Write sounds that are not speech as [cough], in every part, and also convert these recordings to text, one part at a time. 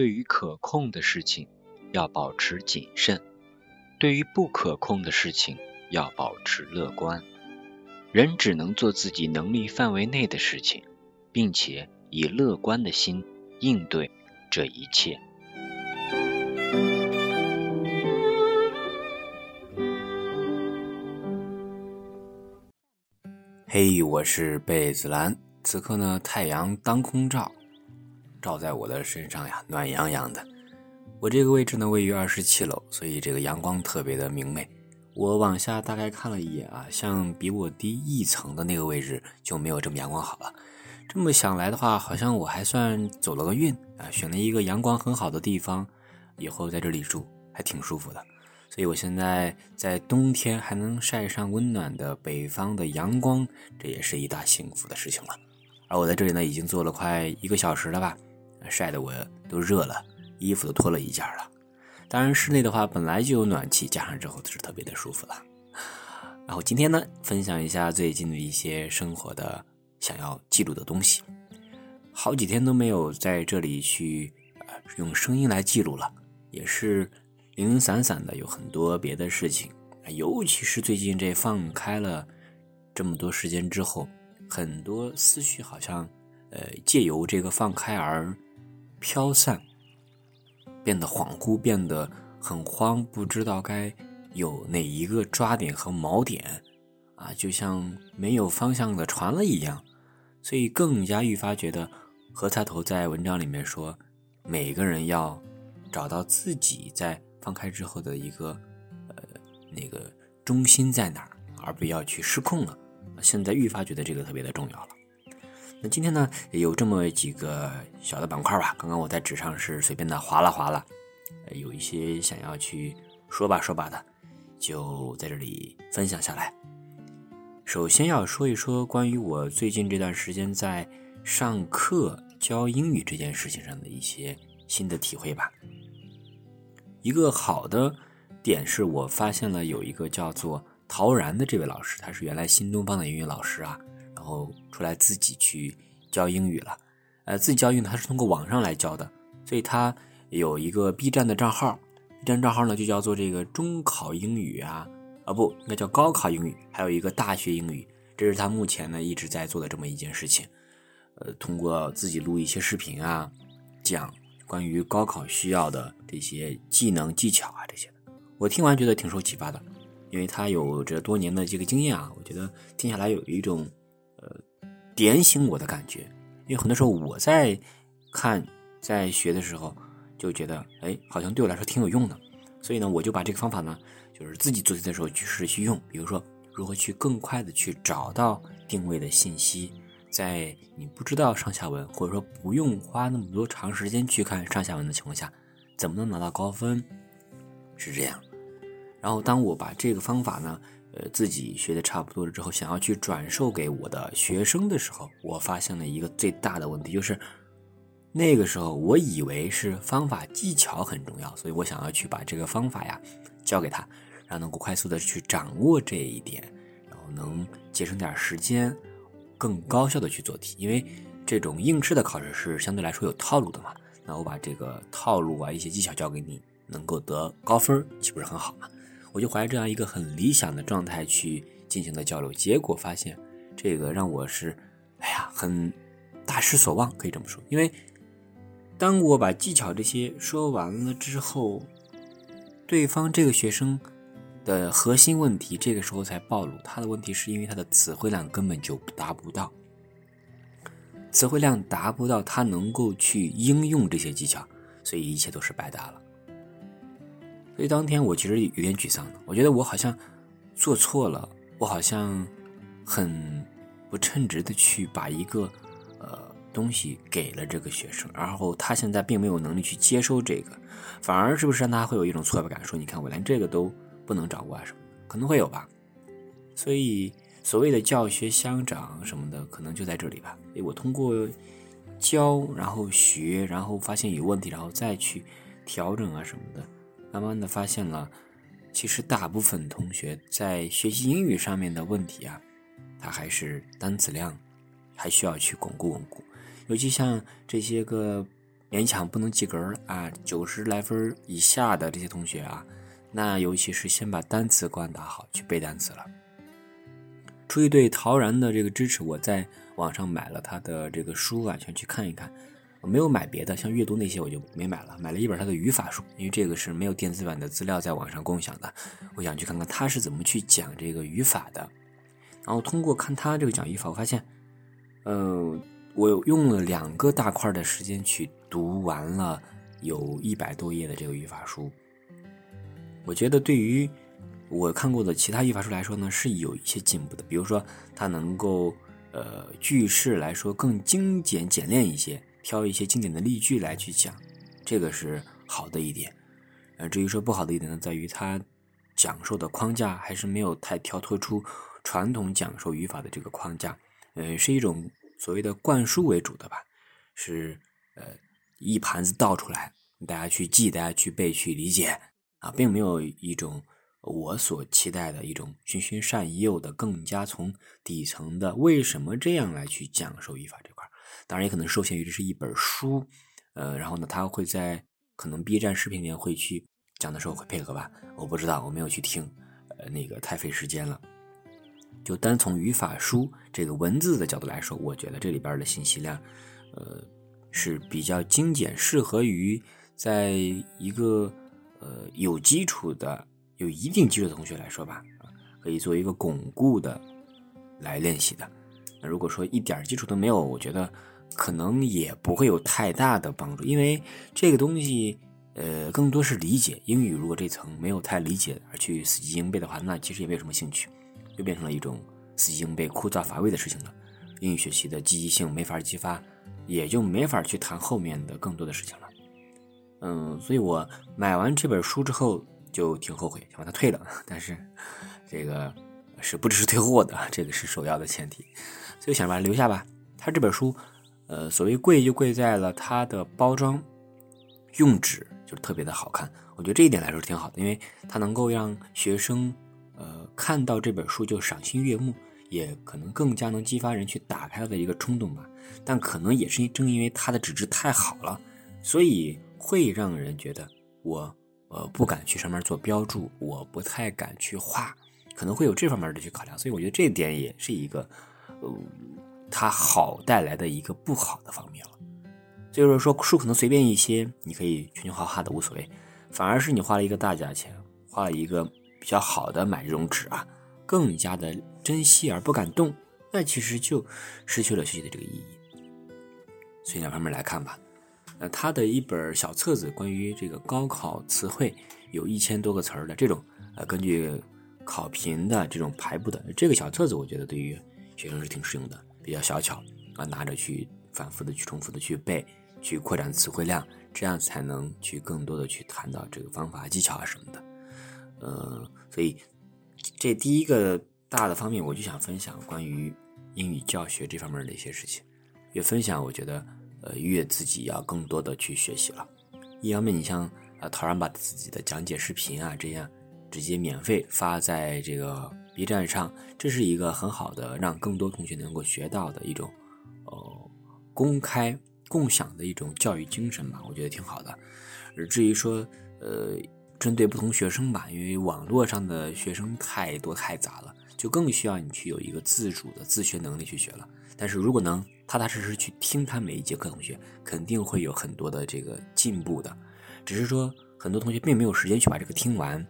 对于可控的事情要保持谨慎，对于不可控的事情要保持乐观。人只能做自己能力范围内的事情，并且以乐观的心应对这一切。嘿，我是贝子兰。此刻呢，太阳当空照，照在我的身上呀，暖洋洋的。我这个位置呢，位于二十七楼，所以这个阳光特别的明媚。我往下大概看了一眼啊，像比我低一层的那个位置就没有这么阳光好了。这么想来的话，好像我还算走了个运啊，选了一个阳光很好的地方，以后在这里住还挺舒服的。所以，我现在在冬天还能晒上温暖的北方的阳光，这也是一大幸福的事情了。而我在这里呢，已经坐了快一个小时了吧，晒得我都热了，衣服都脱了一件了。当然，室内的话本来就有暖气，加上之后是特别的舒服了。然后今天呢，分享一下最近的一些生活的想要记录的东西。好几天都没有在这里去用声音来记录了，也是。零零散散的有很多别的事情，尤其是最近这放开了这么多时间之后，很多思绪好像呃借由这个放开而飘散，变得恍惚，变得很慌，不知道该有哪一个抓点和锚点啊，就像没有方向的船了一样，所以更加愈发觉得何菜头在文章里面说，每个人要找到自己在。放开之后的一个，呃，那个中心在哪儿，而不要去失控了。现在愈发觉得这个特别的重要了。那今天呢，有这么几个小的板块吧。刚刚我在纸上是随便的划拉划拉，有一些想要去说吧说吧的，就在这里分享下来。首先要说一说关于我最近这段时间在上课教英语这件事情上的一些新的体会吧。一个好的点是我发现了有一个叫做陶然的这位老师，他是原来新东方的英语老师啊，后出来自己去教英语了，呃，自己教英语他是通过网上来教的，所以他有一个 B 站的账号，B 站账号呢就叫做这个中考英语啊，啊不，应该叫高考英语，还有一个大学英语，这是他目前呢一直在做的这么一件事情，呃，通过自己录一些视频啊，讲。关于高考需要的这些技能技巧啊，这些的，我听完觉得挺受启发的，因为他有着多年的这个经验啊，我觉得听下来有一种点醒我的感觉。因为很多时候我在看在学的时候就觉得，哎，好像对我来说挺有用的，所以呢，我就把这个方法呢，就是自己做题的时候去试去用，比如说如何去更快的去找到定位的信息。在你不知道上下文，或者说不用花那么多长时间去看上下文的情况下，怎么能拿到高分？是这样。然后，当我把这个方法呢，呃，自己学的差不多了之后，想要去转授给我的学生的时候，我发现了一个最大的问题，就是那个时候我以为是方法技巧很重要，所以我想要去把这个方法呀教给他，让能够快速的去掌握这一点，然后能节省点时间。更高效的去做题，因为这种应试的考试是相对来说有套路的嘛。那我把这个套路啊，一些技巧教给你，能够得高分，岂不是很好嘛？我就怀着这样一个很理想的状态去进行的交流，结果发现这个让我是，哎呀，很大失所望，可以这么说。因为当我把技巧这些说完了之后，对方这个学生。的核心问题，这个时候才暴露。他的问题是因为他的词汇量根本就达不到，词汇量达不到，他能够去应用这些技巧，所以一切都是白搭了。所以当天我其实有点沮丧的，我觉得我好像做错了，我好像很不称职的去把一个呃东西给了这个学生，然后他现在并没有能力去接收这个，反而是不是让他会有一种挫败感，说你看我连这个都。不能掌握啊什么的，可能会有吧。所以所谓的教学相长什么的，可能就在这里吧。我通过教，然后学，然后发现有问题，然后再去调整啊什么的，慢慢的发现了，其实大部分同学在学习英语上面的问题啊，他还是单词量还需要去巩固巩固。尤其像这些个勉强不能及格啊，九十来分以下的这些同学啊，那尤其是先把单词关打好，去背单词了。出于对陶然的这个支持，我在网上买了他的这个书啊，想去看一看。我没有买别的，像阅读那些我就没买了，买了一本他的语法书，因为这个是没有电子版的资料在网上共享的，我想去看看他是怎么去讲这个语法的。然后通过看他这个讲语法，我发现，嗯，我用了两个大块的时间去读完了有一百多页的这个语法书。我觉得对于我看过的其他语法书来说呢，是有一些进步的，比如说它能够呃句式来说更精简简练一些。挑一些经典的例句来去讲，这个是好的一点。呃，至于说不好的一点呢，在于它讲授的框架还是没有太跳脱出传统讲授语法的这个框架。呃，是一种所谓的灌输为主的吧，是呃一盘子倒出来，大家去记，大家去背，去理解啊，并没有一种我所期待的一种循循善诱的，更加从底层的为什么这样来去讲授语法这块。当然也可能受限于这是一本书，呃，然后呢，他会在可能 B 站视频里面会去讲的时候会配合吧，我不知道，我没有去听，呃，那个太费时间了。就单从语法书这个文字的角度来说，我觉得这里边的信息量，呃，是比较精简，适合于在一个呃有基础的、有一定基础的同学来说吧，可以做一个巩固的来练习的。那如果说一点基础都没有，我觉得。可能也不会有太大的帮助，因为这个东西，呃，更多是理解。英语如果这层没有太理解而去死记硬背的话，那其实也没有什么兴趣，就变成了一种死记硬背、枯燥乏味的事情了。英语学习的积极性没法激发，也就没法去谈后面的更多的事情了。嗯，所以我买完这本书之后就挺后悔，想把它退了，但是这个是不支持退货的，这个是首要的前提，所以想把它留下吧。它这本书。呃，所谓贵就贵在了它的包装用纸就特别的好看，我觉得这一点来说挺好的，因为它能够让学生呃看到这本书就赏心悦目，也可能更加能激发人去打开它的一个冲动吧。但可能也是正因为它的纸质太好了，所以会让人觉得我呃不敢去上面做标注，我不太敢去画，可能会有这方面的去考量。所以我觉得这一点也是一个呃。它好带来的一个不好的方面了，就是说书可能随便一些，你可以全全画画的无所谓，反而是你花了一个大价钱，花了一个比较好的买这种纸啊，更加的珍惜而不敢动，那其实就失去了学习的这个意义。所以两方面来看吧，那他的一本小册子，关于这个高考词汇，有一千多个词儿的这种，呃，根据考评的这种排布的这个小册子，我觉得对于学生是挺适用的。比较小巧啊，拿着去反复的去重复的去背，去扩展词汇量，这样才能去更多的去谈到这个方法技巧啊什么的。呃，所以这第一个大的方面，我就想分享关于英语教学这方面的一些事情。越分享，我觉得呃越自己要更多的去学习了。一方面，你像啊，陶然把自己的讲解视频啊这样直接免费发在这个。B 站上，这是一个很好的让更多同学能够学到的一种，呃，公开共享的一种教育精神吧，我觉得挺好的。而至于说，呃，针对不同学生吧，因为网络上的学生太多太杂了，就更需要你去有一个自主的自学能力去学了。但是如果能踏踏实实去听他每一节课，同学肯定会有很多的这个进步的。只是说，很多同学并没有时间去把这个听完。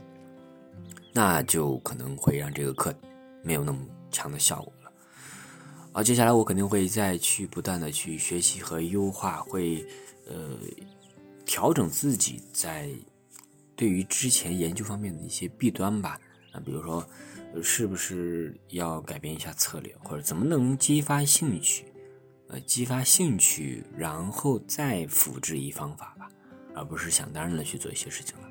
那就可能会让这个课没有那么强的效果了。好，接下来我肯定会再去不断的去学习和优化，会呃调整自己在对于之前研究方面的一些弊端吧。啊，比如说是不是要改变一下策略，或者怎么能激发兴趣？呃，激发兴趣，然后再复制一方法吧，而不是想当然的去做一些事情了。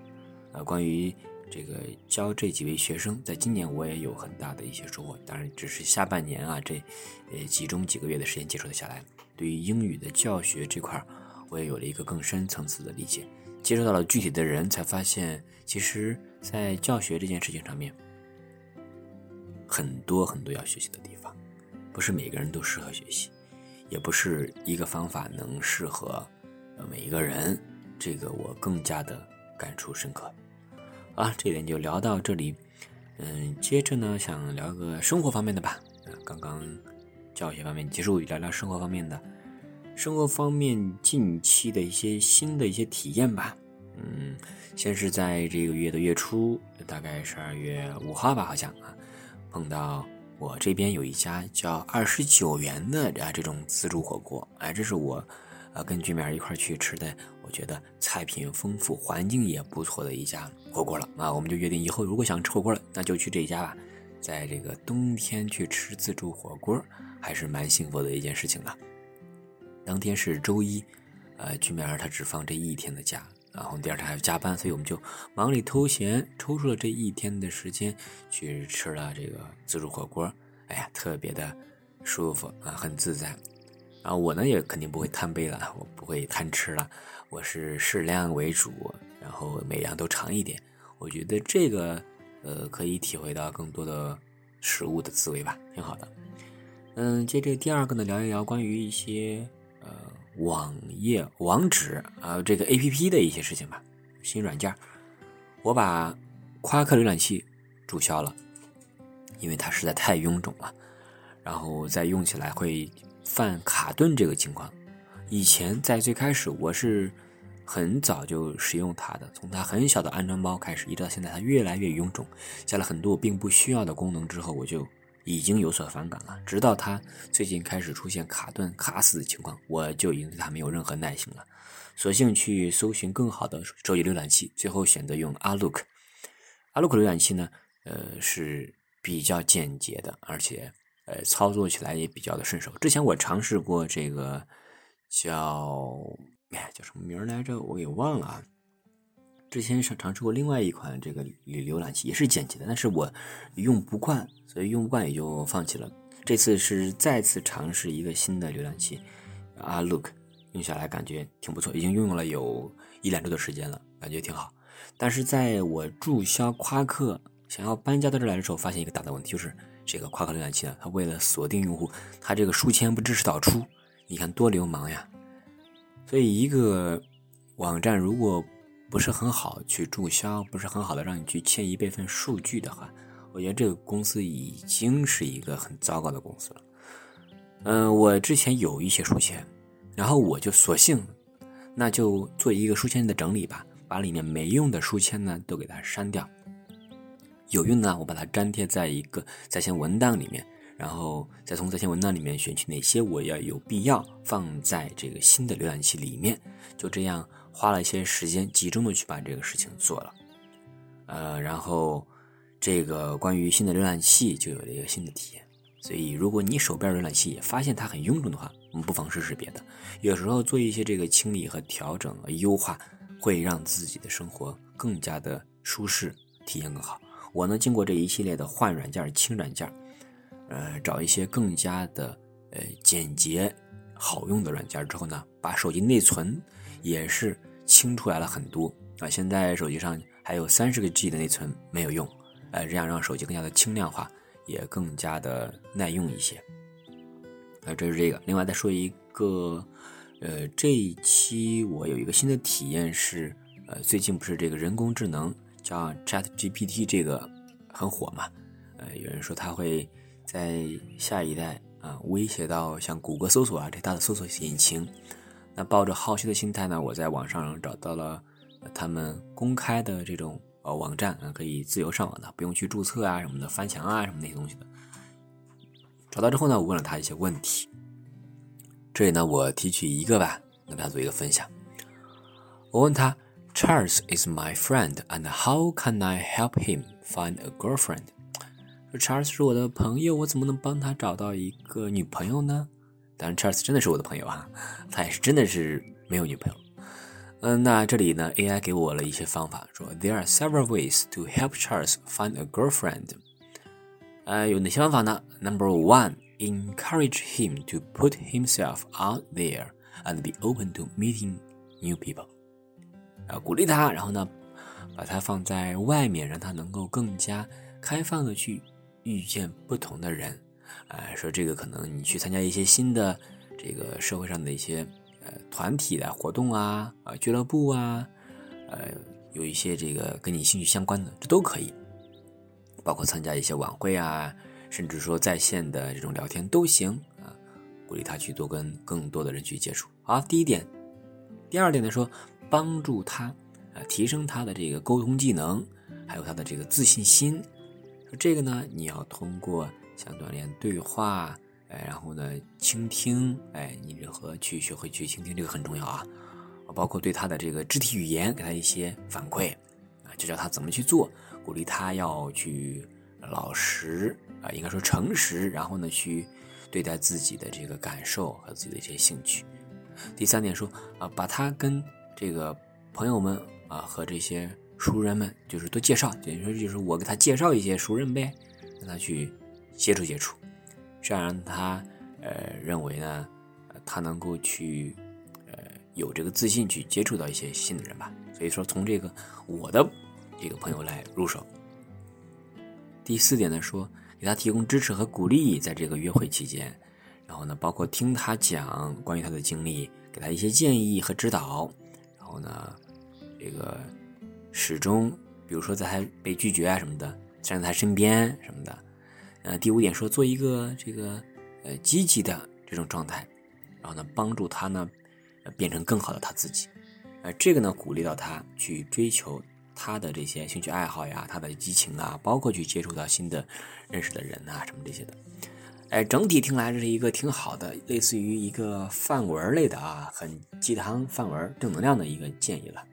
啊，关于。这个教这几位学生，在今年我也有很大的一些收获。当然，只是下半年啊，这呃集中几个月的时间接触的下来，对于英语的教学这块我也有了一个更深层次的理解。接触到了具体的人，才发现，其实，在教学这件事情上面，很多很多要学习的地方，不是每个人都适合学习，也不是一个方法能适合每一个人，这个我更加的感触深刻。啊，这点就聊到这里。嗯，接着呢，想聊个生活方面的吧。啊刚刚教学方面结束，聊聊生活方面的。生活方面近期的一些新的一些体验吧。嗯，先是在这个月的月初，大概十二月五号吧，好像啊，碰到我这边有一家叫二十九元的啊这种自助火锅。哎，这是我啊跟居民一块去吃的，我觉得菜品丰富，环境也不错的一家火锅了啊。我们就约定以后如果想吃火锅了，那就去这家吧。在这个冬天去吃自助火锅，还是蛮幸福的一件事情的。当天是周一，呃，居民儿他只放这一天的假，然后第二天还要加班，所以我们就忙里偷闲，抽出了这一天的时间去吃了这个自助火锅。哎呀，特别的舒服啊，很自在。然后我呢也肯定不会贪杯了，我不会贪吃了，我是适量为主，然后每样都尝一点。我觉得这个呃可以体会到更多的食物的滋味吧，挺好的。嗯，接着第二个呢，聊一聊关于一些呃。网页网址啊，这个 A P P 的一些事情吧。新软件，我把夸克浏览器注销了，因为它实在太臃肿了，然后再用起来会犯卡顿这个情况。以前在最开始，我是很早就使用它的，从它很小的安装包开始，一直到现在，它越来越臃肿，加了很多我并不需要的功能之后，我就。已经有所反感了，直到它最近开始出现卡顿、卡死的情况，我就已经对它没有任何耐心了，索性去搜寻更好的手机浏览器，最后选择用阿 Look。阿 Look 浏览器呢，呃是比较简洁的，而且呃操作起来也比较的顺手。之前我尝试过这个叫哎叫什么名来着，我给忘了啊。之前是尝试过另外一款这个浏浏览器，也是简洁的，但是我用不惯，所以用不惯也就放弃了。这次是再次尝试一个新的浏览器，啊，Look，用下来感觉挺不错，已经用了有一两周的时间了，感觉挺好。但是在我注销夸克，想要搬家到这来的时候，发现一个大的问题，就是这个夸克浏览器呢，它为了锁定用户，它这个书签不支持导出，你看多流氓呀！所以一个网站如果不是很好去注销，不是很好的让你去迁移备份数据的话，我觉得这个公司已经是一个很糟糕的公司了。嗯，我之前有一些书签，然后我就索性，那就做一个书签的整理吧，把里面没用的书签呢都给它删掉，有用的我把它粘贴在一个在线文档里面，然后再从在线文档里面选取哪些我要有必要放在这个新的浏览器里面，就这样。花了一些时间，集中的去把这个事情做了，呃，然后这个关于新的浏览器就有了一个新的体验。所以，如果你手边浏览器也发现它很臃肿的话，我们不妨试试别的。有时候做一些这个清理和调整和、优化，会让自己的生活更加的舒适，体验更好。我呢，经过这一系列的换软件、清软件，呃，找一些更加的呃简洁、好用的软件之后呢，把手机内存也是。清出来了很多啊！现在手机上还有三十个 G 的内存没有用，呃，这样让手机更加的轻量化，也更加的耐用一些。啊，这是这个。另外再说一个，呃，这一期我有一个新的体验是，呃，最近不是这个人工智能叫 Chat GPT 这个很火嘛？呃，有人说它会在下一代啊威胁到像谷歌搜索啊这大的搜索引擎。那抱着好奇的心态呢，我在网上找到了他们公开的这种呃网站啊，可以自由上网的，不用去注册啊什么的，翻墙啊什么那些东西的。找到之后呢，我问了他一些问题。这里呢，我提取一个吧，跟大家做一个分享。我问他 ：“Charles is my friend, and how can I help him find a girlfriend？” 说 Charles 是我的朋友，我怎么能帮他找到一个女朋友呢？当然，Charles 真的是我的朋友哈，他也是真的是没有女朋友。嗯，那这里呢，AI [laughs] 给我了一些方法，说 There are several ways to help Charles find a girlfriend。呃，有哪些方法呢？Number one, encourage him to put himself out there and be open to meeting new people。 啊，鼓励他，然后呢，把他放在外面，让他能够更加开放的去遇见不同的人。啊，说这个可能你去参加一些新的这个社会上的一些呃呃团体的活动啊，啊俱乐部啊，呃有一些这个跟你兴趣相关的，这都可以，包括参加一些晚会啊，甚至说在线的这种聊天都行啊，鼓励他去多跟更多的人去接触。好，第一点，第二点呢说帮助他。啊提升他的这个沟通技能，还有他的这个自信心。说这个呢，你要通过像锻炼对话，哎，然后呢，倾听，哎，你如何去学会去倾听，这个很重要啊。包括对他的这个肢体语言给他一些反馈，啊，就教他怎么去做，鼓励他要去老实啊，应该说诚实，然后呢，去对待自己的这个感受和自己的一些兴趣。第三点说啊，把他跟这个朋友们。啊，和这些熟人们就是多介绍，等于说就是我给他介绍一些熟人呗，让他去接触接触，这样让他呃认为呢，他能够去呃有这个自信去接触到一些新的人吧。所以说从这个我的这个朋友来入手。第四点呢，说给他提供支持和鼓励，在这个约会期间，然后呢，包括听他讲关于他的经历，给他一些建议和指导，然后呢。这个始终，比如说在他被拒绝啊什么的，站在他身边什么的。呃，第五点说做一个这个呃积极的这种状态，然后呢帮助他呢变成更好的他自己。呃，这个呢鼓励到他去追求他的这些兴趣爱好呀，他的激情啊，包括去接触到新的认识的人啊什么这些的。哎，整体听来这是一个挺好的，类似于一个范文类的啊，很鸡汤范文正能量的一个建议了。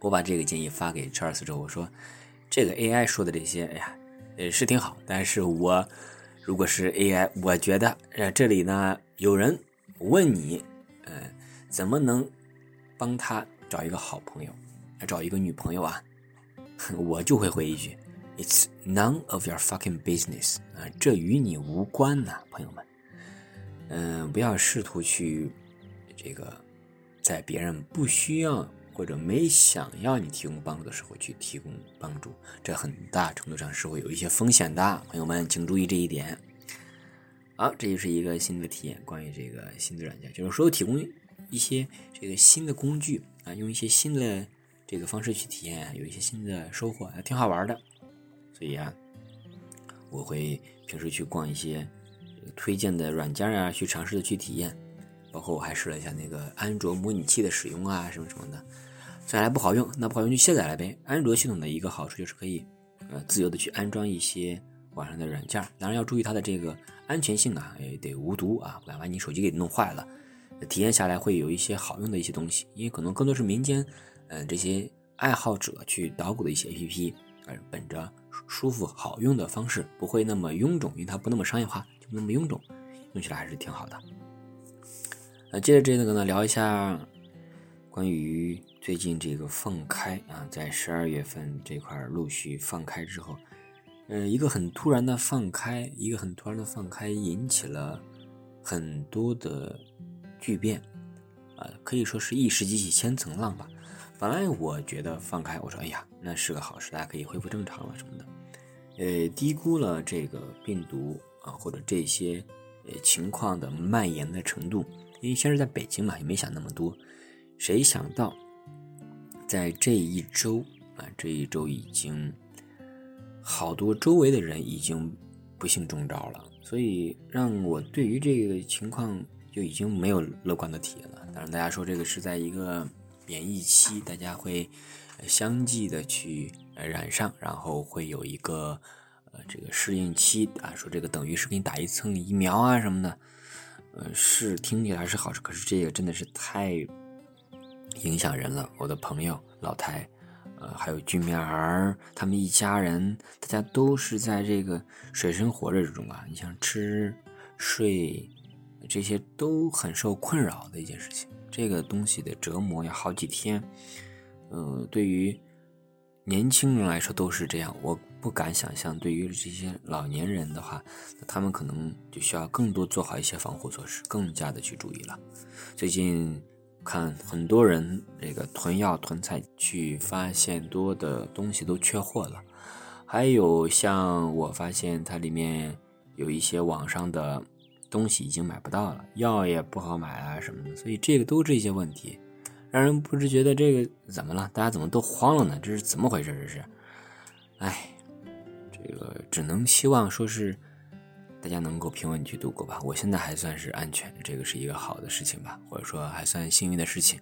我把这个建议发给 Charles 之后，我说：“这个 AI 说的这些，哎呀，呃，是挺好。但是我如果是 AI，我觉得，呃，这里呢有人问你，呃，怎么能帮他找一个好朋友，找一个女朋友啊？[laughs] 我就会回一句：It's none of your fucking business 啊，这与你无关呐，朋友们。嗯，不要试图去这个在别人不需要。”或者没想要你提供帮助的时候去提供帮助，这很大程度上是会有一些风险的，朋友们请注意这一点。好，这就是一个新的体验，关于这个新的软件，就是说提供一些这个新的工具啊，用一些新的这个方式去体验，有一些新的收获，还挺好玩的。所以啊，我会平时去逛一些推荐的软件啊，去尝试的去体验。包括我还试了一下那个安卓模拟器的使用啊，什么什么的，下来不好用，那不好用就卸载了呗。安卓系统的一个好处就是可以，呃，自由的去安装一些网上的软件，当然要注意它的这个安全性啊，也得无毒啊，不然把你手机给弄坏了。体验下来会有一些好用的一些东西，因为可能更多是民间，呃，这些爱好者去捣鼓的一些 APP，而本着舒服好用的方式，不会那么臃肿，因为它不那么商业化，就那么臃肿，用起来还是挺好的。那接着这个呢，聊一下关于最近这个放开啊，在十二月份这块陆续放开之后，呃，一个很突然的放开，一个很突然的放开，引起了很多的巨变啊，可以说是一石激起千层浪吧。本来我觉得放开，我说哎呀，那是个好事，大家可以恢复正常了什么的，呃，低估了这个病毒啊或者这些呃情况的蔓延的程度。因为先是在北京嘛，也没想那么多。谁想到，在这一周啊，这一周已经好多周围的人已经不幸中招了，所以让我对于这个情况就已经没有乐观的体验了。当然，大家说这个是在一个免疫期，大家会相继的去染上，然后会有一个呃这个适应期啊，说这个等于是给你打一层疫苗啊什么的。呃，是听起来是好事，可是这个真的是太影响人了。我的朋友老太，呃，还有居民儿，他们一家人，大家都是在这个水深火热之中啊。你像吃、睡，这些都很受困扰的一件事情。这个东西的折磨要好几天，呃，对于年轻人来说都是这样。我。不敢想象，对于这些老年人的话，那他们可能就需要更多做好一些防护措施，更加的去注意了。最近看很多人这个囤药囤菜，去发现多的东西都缺货了。还有像我发现它里面有一些网上的东西已经买不到了，药也不好买啊什么的，所以这个都是一些问题，让人不知觉得这个怎么了？大家怎么都慌了呢？这是怎么回事？这是，哎，这个只能希望说是大家能够平稳去度过吧。我现在还算是安全，这个是一个好的事情吧，或者说还算幸运的事情。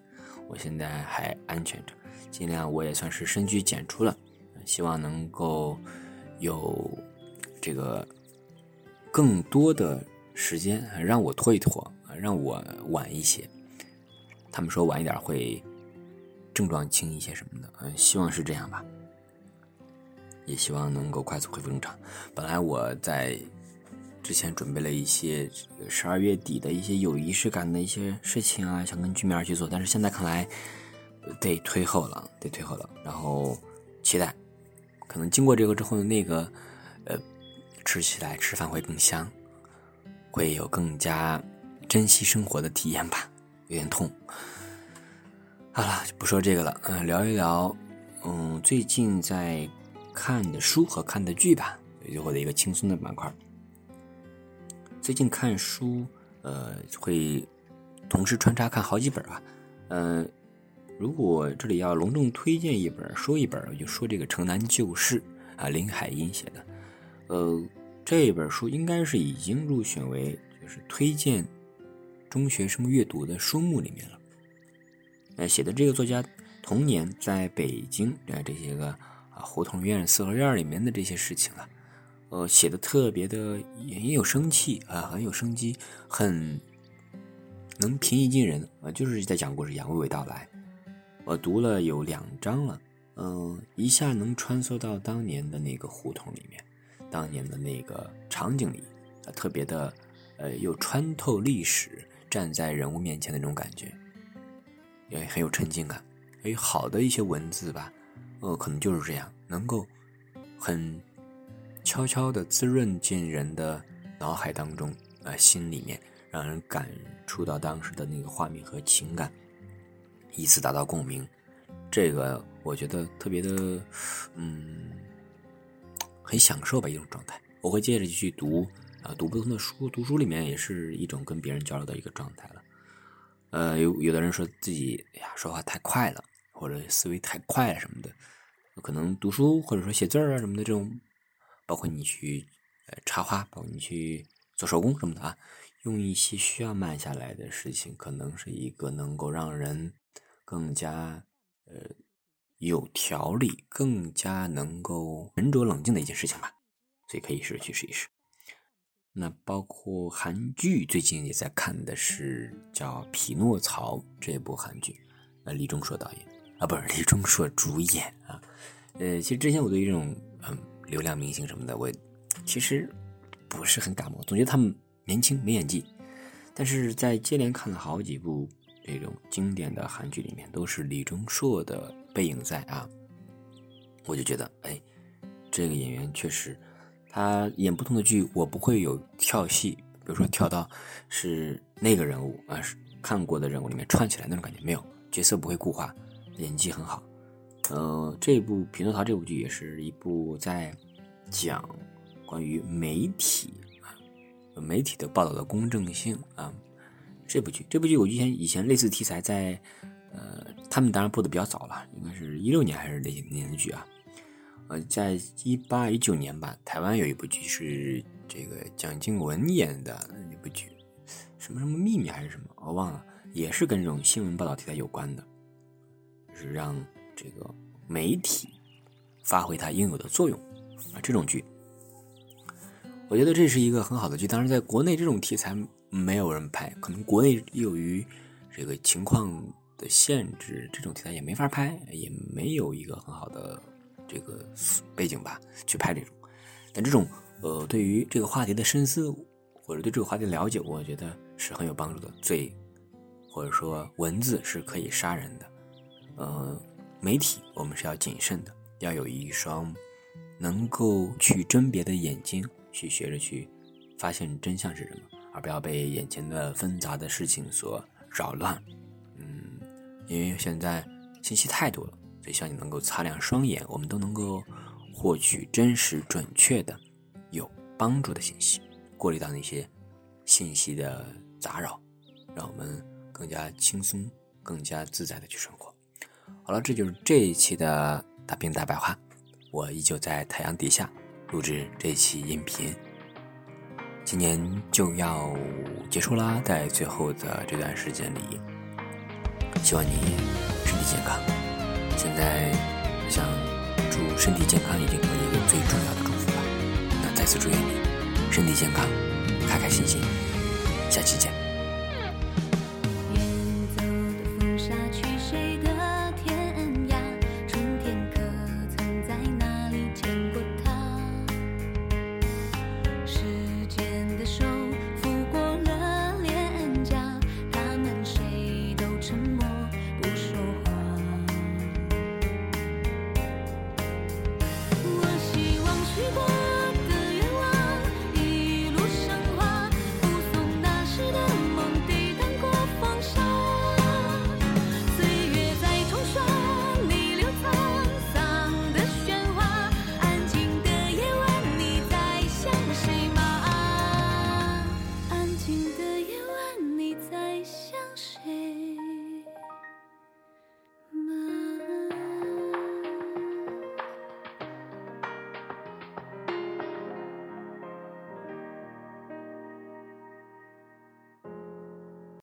我现在还安全着，尽量我也算是深居简出了，希望能够有这个更多的。时间让我拖一拖让我晚一些。他们说晚一点会症状轻一些什么的，嗯，希望是这样吧。也希望能够快速恢复正常。本来我在之前准备了一些十二月底的一些有仪式感的一些事情啊，想跟居民儿去做，但是现在看来得推后了，得推后了。然后期待，可能经过这个之后，那个呃，吃起来吃饭会更香。会有更加珍惜生活的体验吧，有点痛。好了，就不说这个了，嗯，聊一聊，嗯，最近在看的书和看的剧吧，最后的一个轻松的板块。最近看书，呃，会同时穿插看好几本啊，嗯，如果这里要隆重推荐一本，说一本，我就说这个《城南旧事》啊，林海音写的，呃。这本书应该是已经入选为就是推荐中学生阅读的书目里面了。呃，写的这个作家童年在北京啊这些个啊胡同院、四合院里面的这些事情啊，呃，写的特别的也有生气啊，很有生机，很能平易近人啊，就是在讲故事，娓娓道来。我读了有两章了，嗯，一下能穿梭到当年的那个胡同里面。当年的那个场景里，啊，特别的，呃，又穿透历史，站在人物面前的那种感觉，也很有沉浸感。有好的一些文字吧，呃，可能就是这样，能够很悄悄的滋润进人的脑海当中，啊，心里面，让人感触到当时的那个画面和情感，以此达到共鸣。这个我觉得特别的，嗯。很享受吧一种状态，我会接着继续读啊，读不同的书，读书里面也是一种跟别人交流的一个状态了。呃，有有的人说自己哎呀说话太快了，或者思维太快了什么的，可能读书或者说写字啊什么的这种，包括你去呃插花，包括你去做手工什么的啊，用一些需要慢下来的事情，可能是一个能够让人更加呃。有条理，更加能够沉着冷静的一件事情吧，所以可以试去试一试。那包括韩剧，最近也在看的是叫《匹诺曹》这部韩剧，呃，李钟硕导演啊，不是 [laughs] 李钟硕主演啊。呃，其实之前我对这种嗯流量明星什么的，我其实不是很感冒，总觉得他们年轻没演技。但是在接连看了好几部。这种经典的韩剧里面都是李钟硕的背影在啊，我就觉得哎，这个演员确实，他演不同的剧，我不会有跳戏，比如说跳到是那个人物啊，是看过的人物里面串起来那种感觉没有，角色不会固化，演技很好。呃，这部《匹诺曹》这部剧也是一部在讲关于媒体啊，媒体的报道的公正性啊。这部剧，这部剧我以前以前类似题材在，呃，他们当然播的比较早了，应该是一六年还是哪年的剧啊？呃，在一八一九年吧，台湾有一部剧是这个蒋经文演的那部剧，什么什么秘密还是什么，我忘了，也是跟这种新闻报道题材有关的，就是让这个媒体发挥它应有的作用啊，这种剧，我觉得这是一个很好的剧。当然，在国内这种题材。没有人拍，可能国内由于这个情况的限制，这种题材也没法拍，也没有一个很好的这个背景吧去拍这种。但这种呃，对于这个话题的深思或者对这个话题的了解，我觉得是很有帮助的。最或者说文字是可以杀人的，呃，媒体我们是要谨慎的，要有一双能够去甄别的眼睛，去学着去发现真相是什么。而不要被眼前的纷杂的事情所扰乱，嗯，因为现在信息太多了，所以希望你能够擦亮双眼，我们都能够获取真实、准确的、有帮助的信息，过滤到那些信息的杂扰，让我们更加轻松、更加自在的去生活。好了，这就是这一期的大兵大白话。我依旧在太阳底下录制这一期音频。今年就要结束啦，在最后的这段时间里，希望你身体健康。现在想祝身体健康已经成为一个最重要的祝福了。那再次祝愿你身体健康，开开心心。下期见。